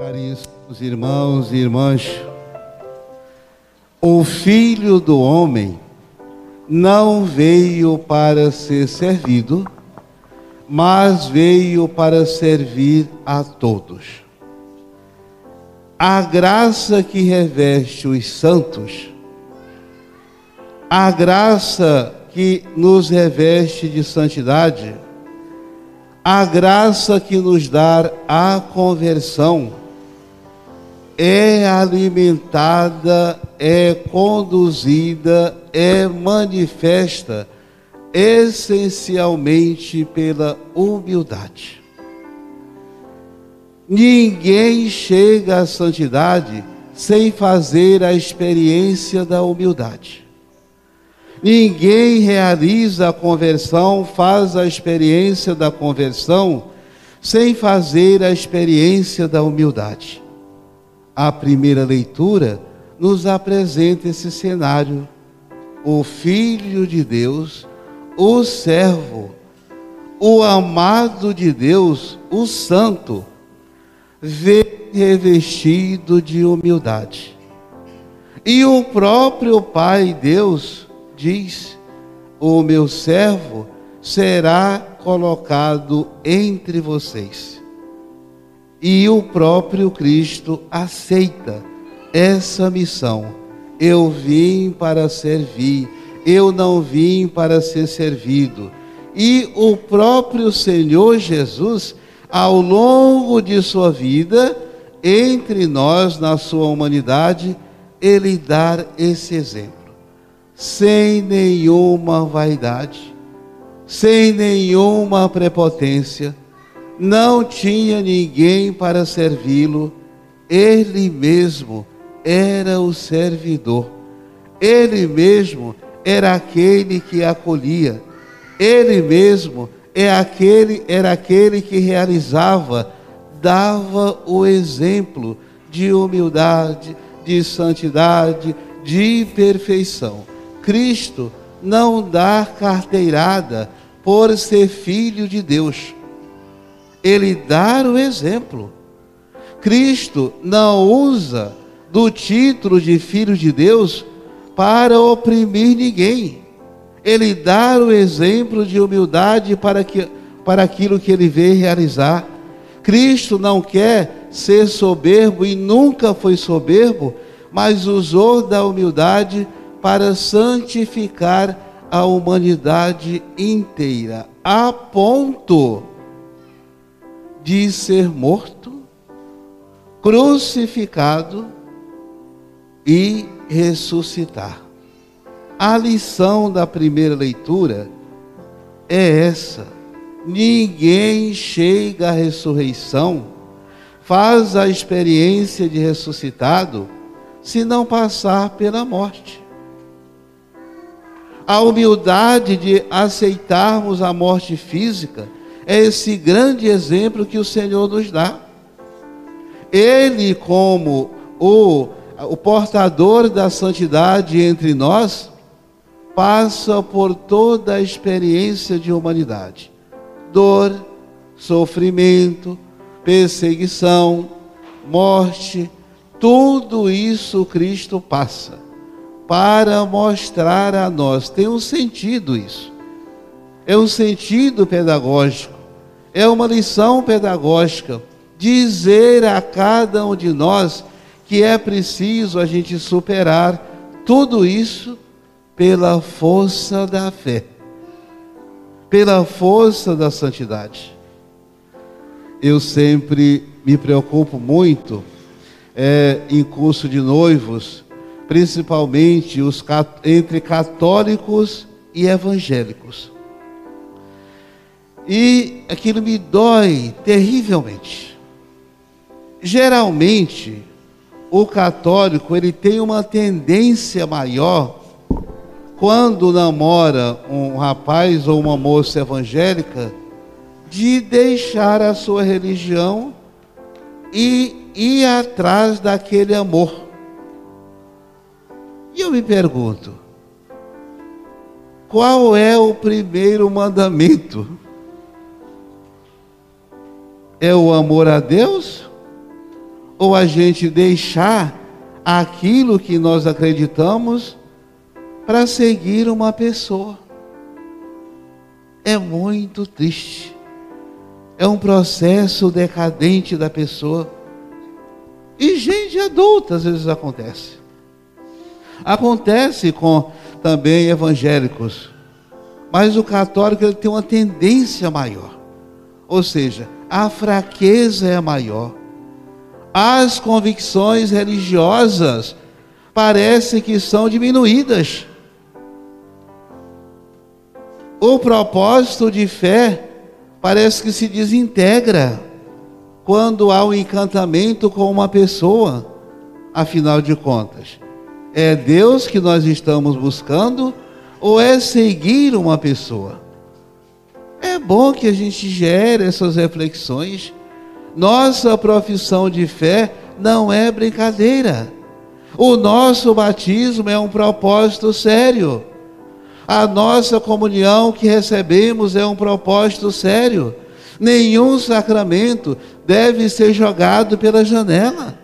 Caríssimos irmãos e irmãs, o Filho do Homem não veio para ser servido, mas veio para servir a todos. A graça que reveste os santos, a graça que nos reveste de santidade, a graça que nos dá a conversão, é alimentada, é conduzida, é manifesta essencialmente pela humildade. Ninguém chega à santidade sem fazer a experiência da humildade. Ninguém realiza a conversão, faz a experiência da conversão, sem fazer a experiência da humildade a primeira leitura nos apresenta esse cenário. O Filho de Deus, o servo, o amado de Deus, o santo, vê revestido de humildade. E o próprio Pai Deus diz: O meu servo será colocado entre vocês. E o próprio Cristo aceita essa missão. Eu vim para servir, eu não vim para ser servido. E o próprio Senhor Jesus, ao longo de sua vida, entre nós, na sua humanidade, ele dá esse exemplo. Sem nenhuma vaidade, sem nenhuma prepotência, não tinha ninguém para servi-lo, ele mesmo era o servidor, ele mesmo era aquele que acolhia, ele mesmo é aquele, era aquele que realizava, dava o exemplo de humildade, de santidade, de perfeição. Cristo não dá carteirada por ser filho de Deus ele dá o exemplo. Cristo não usa do título de filho de Deus para oprimir ninguém. Ele dá o exemplo de humildade para, que, para aquilo que ele vê realizar. Cristo não quer ser soberbo e nunca foi soberbo, mas usou da humildade para santificar a humanidade inteira, a ponto de ser morto, crucificado e ressuscitar. A lição da primeira leitura é essa: ninguém chega à ressurreição, faz a experiência de ressuscitado, se não passar pela morte. A humildade de aceitarmos a morte física é esse grande exemplo que o Senhor nos dá. Ele, como o, o portador da santidade entre nós, passa por toda a experiência de humanidade: dor, sofrimento, perseguição, morte, tudo isso Cristo passa para mostrar a nós. Tem um sentido isso. É um sentido pedagógico é uma lição pedagógica dizer a cada um de nós que é preciso a gente superar tudo isso pela força da fé, pela força da santidade. Eu sempre me preocupo muito é, em curso de noivos, principalmente os, entre católicos e evangélicos. E aquilo me dói terrivelmente. Geralmente, o católico ele tem uma tendência maior quando namora um rapaz ou uma moça evangélica de deixar a sua religião e ir atrás daquele amor. E eu me pergunto, qual é o primeiro mandamento? É o amor a Deus ou a gente deixar aquilo que nós acreditamos para seguir uma pessoa. É muito triste. É um processo decadente da pessoa. E gente adulta às vezes acontece. Acontece com também evangélicos. Mas o católico ele tem uma tendência maior. Ou seja, a fraqueza é maior. As convicções religiosas parecem que são diminuídas. O propósito de fé parece que se desintegra quando há um encantamento com uma pessoa, afinal de contas. É Deus que nós estamos buscando ou é seguir uma pessoa? Bom que a gente gere essas reflexões. Nossa profissão de fé não é brincadeira. O nosso batismo é um propósito sério. A nossa comunhão que recebemos é um propósito sério. Nenhum sacramento deve ser jogado pela janela.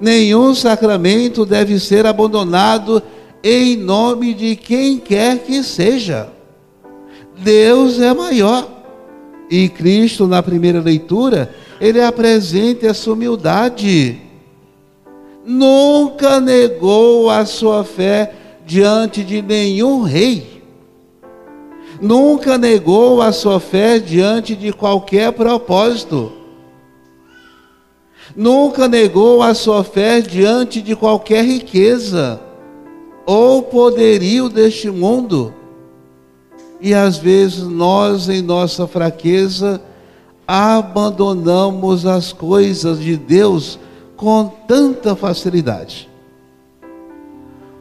Nenhum sacramento deve ser abandonado em nome de quem quer que seja. Deus é maior. E Cristo, na primeira leitura, ele apresenta essa humildade. Nunca negou a sua fé diante de nenhum rei. Nunca negou a sua fé diante de qualquer propósito nunca negou a sua fé diante de qualquer riqueza ou poderio deste mundo. E às vezes nós, em nossa fraqueza, abandonamos as coisas de Deus com tanta facilidade.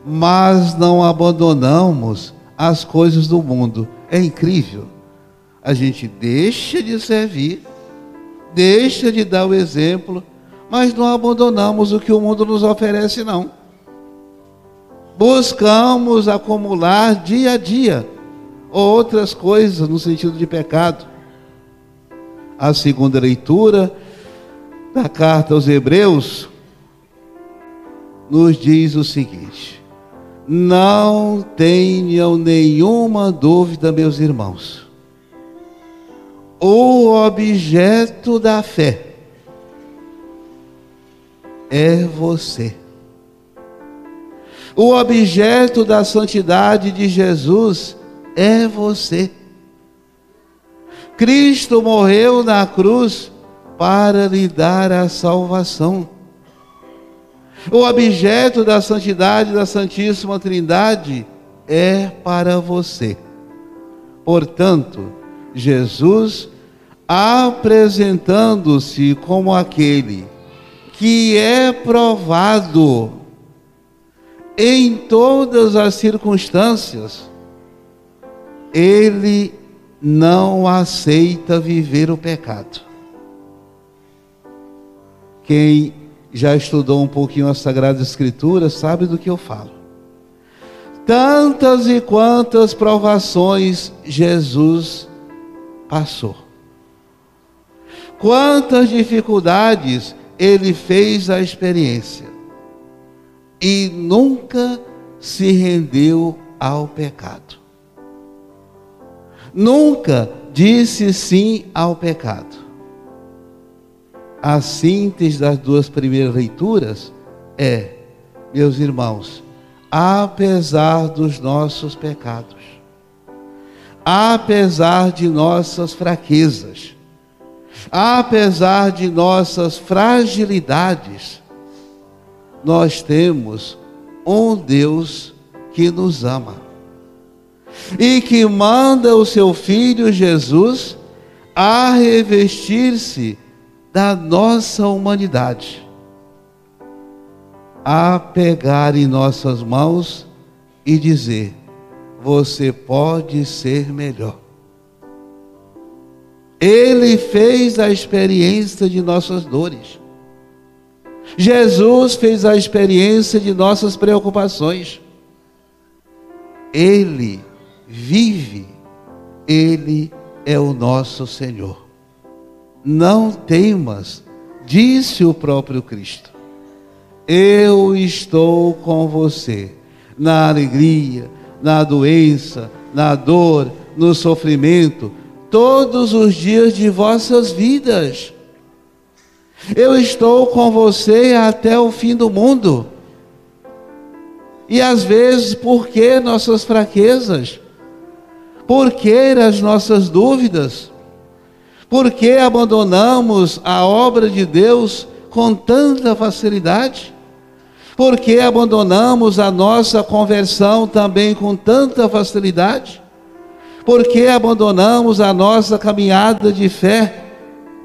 Mas não abandonamos as coisas do mundo. É incrível. A gente deixa de servir, deixa de dar o exemplo, mas não abandonamos o que o mundo nos oferece, não. Buscamos acumular dia a dia outras coisas no sentido de pecado. A segunda leitura da carta aos Hebreus nos diz o seguinte: Não tenham nenhuma dúvida, meus irmãos. O objeto da fé é você. O objeto da santidade de Jesus é você. Cristo morreu na cruz para lhe dar a salvação. O objeto da santidade da Santíssima Trindade é para você. Portanto, Jesus apresentando-se como aquele que é provado em todas as circunstâncias, ele não aceita viver o pecado. Quem já estudou um pouquinho a Sagrada Escritura sabe do que eu falo. Tantas e quantas provações Jesus passou. Quantas dificuldades ele fez a experiência e nunca se rendeu ao pecado. Nunca disse sim ao pecado. A síntese das duas primeiras leituras é, meus irmãos, apesar dos nossos pecados, apesar de nossas fraquezas, apesar de nossas fragilidades, nós temos um Deus que nos ama e que manda o seu filho Jesus a revestir-se da nossa humanidade, a pegar em nossas mãos e dizer: Você pode ser melhor. Ele fez a experiência de nossas dores. Jesus fez a experiência de nossas preocupações. Ele vive, Ele é o nosso Senhor. Não temas, disse o próprio Cristo. Eu estou com você na alegria, na doença, na dor, no sofrimento, todos os dias de vossas vidas. Eu estou com você até o fim do mundo. E às vezes, por que nossas fraquezas? Por que as nossas dúvidas? Por que abandonamos a obra de Deus com tanta facilidade? Por que abandonamos a nossa conversão também com tanta facilidade? Por que abandonamos a nossa caminhada de fé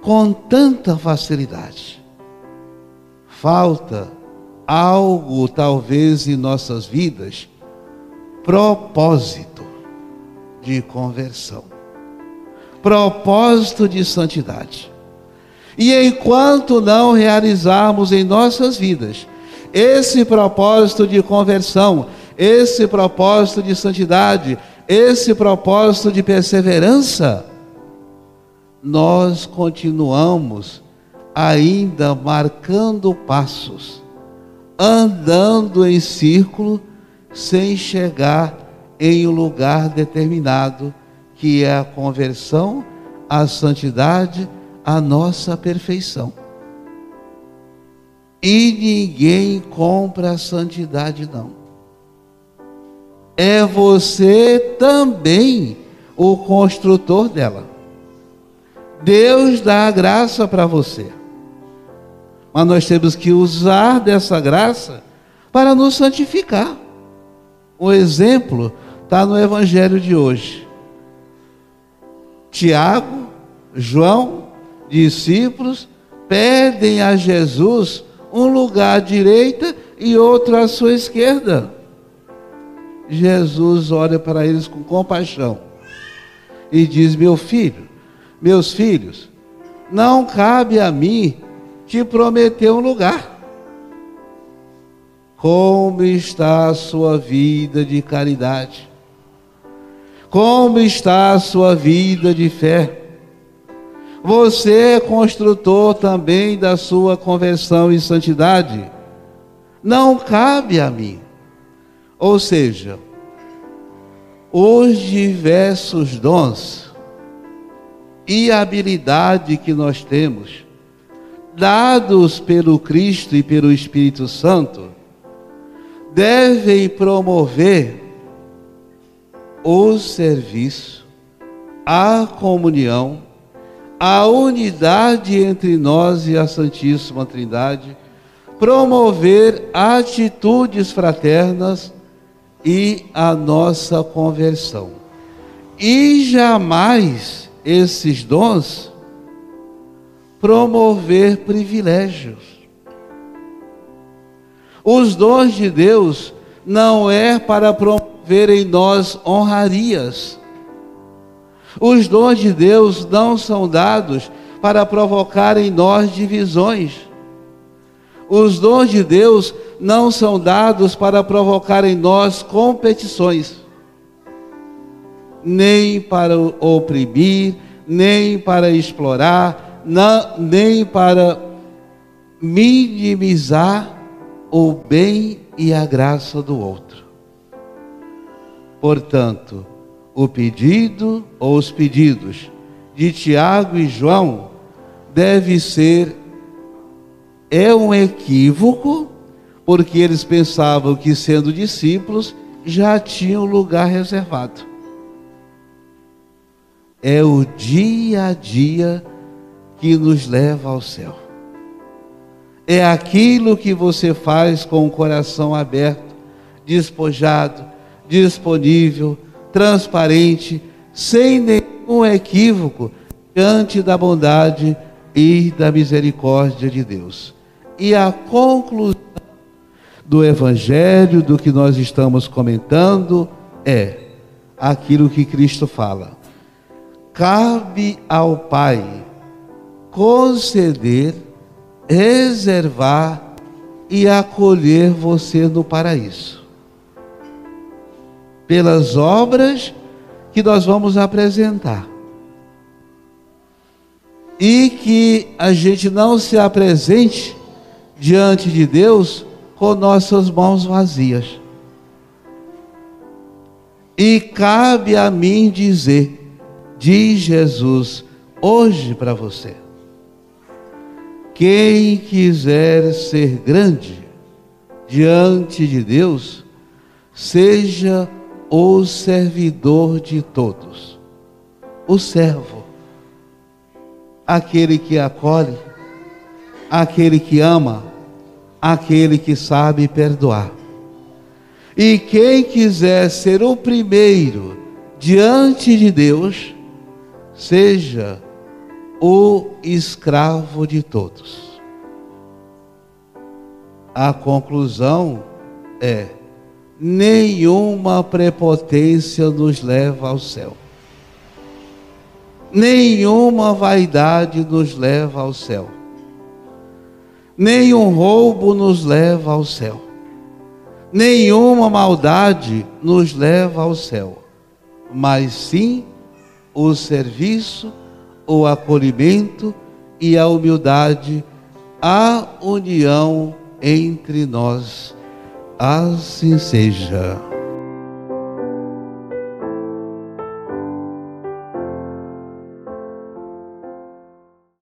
com tanta facilidade? Falta algo, talvez, em nossas vidas, propósito de conversão, propósito de santidade. E enquanto não realizarmos em nossas vidas esse propósito de conversão, esse propósito de santidade, esse propósito de perseverança, nós continuamos ainda marcando passos, andando em círculo, sem chegar em um lugar determinado, que é a conversão, a santidade, a nossa perfeição. E ninguém compra a santidade, não. É você também o construtor dela. Deus dá a graça para você. Mas nós temos que usar dessa graça para nos santificar. O exemplo está no Evangelho de hoje. Tiago, João, discípulos, pedem a Jesus um lugar à direita e outro à sua esquerda. Jesus olha para eles com compaixão e diz: Meu filho, meus filhos, não cabe a mim te prometer um lugar. Como está a sua vida de caridade? Como está a sua vida de fé? Você é construtor também da sua conversão e santidade. Não cabe a mim. Ou seja, os diversos dons e habilidade que nós temos, dados pelo Cristo e pelo Espírito Santo, devem promover o serviço, a comunhão, a unidade entre nós e a Santíssima Trindade, promover atitudes fraternas e a nossa conversão. E jamais esses dons promover privilégios. Os dons de Deus não é para promover em nós honrarias os dons de Deus não são dados para provocar em nós divisões. Os dons de Deus não são dados para provocar em nós competições, nem para oprimir, nem para explorar, não, nem para minimizar o bem e a graça do outro. Portanto, o pedido ou os pedidos de Tiago e João deve ser é um equívoco, porque eles pensavam que sendo discípulos já tinham lugar reservado. É o dia a dia que nos leva ao céu. É aquilo que você faz com o coração aberto, despojado, disponível, transparente, sem nenhum equívoco, diante da bondade e da misericórdia de Deus. E a conclusão do Evangelho, do que nós estamos comentando, é aquilo que Cristo fala. Cabe ao Pai conceder, reservar e acolher você no paraíso pelas obras que nós vamos apresentar. E que a gente não se apresente diante de Deus com nossas mãos vazias. E cabe a mim dizer, diz Jesus, hoje para você: quem quiser ser grande diante de Deus, seja o servidor de todos, o servo, aquele que acolhe, aquele que ama, aquele que sabe perdoar. E quem quiser ser o primeiro diante de Deus, seja o escravo de todos. A conclusão é: nenhuma prepotência nos leva ao céu. Nenhuma vaidade nos leva ao céu. Nenhum roubo nos leva ao céu nenhuma maldade nos leva ao céu, mas sim o serviço, o acolhimento e a humildade, a união entre nós. Assim seja.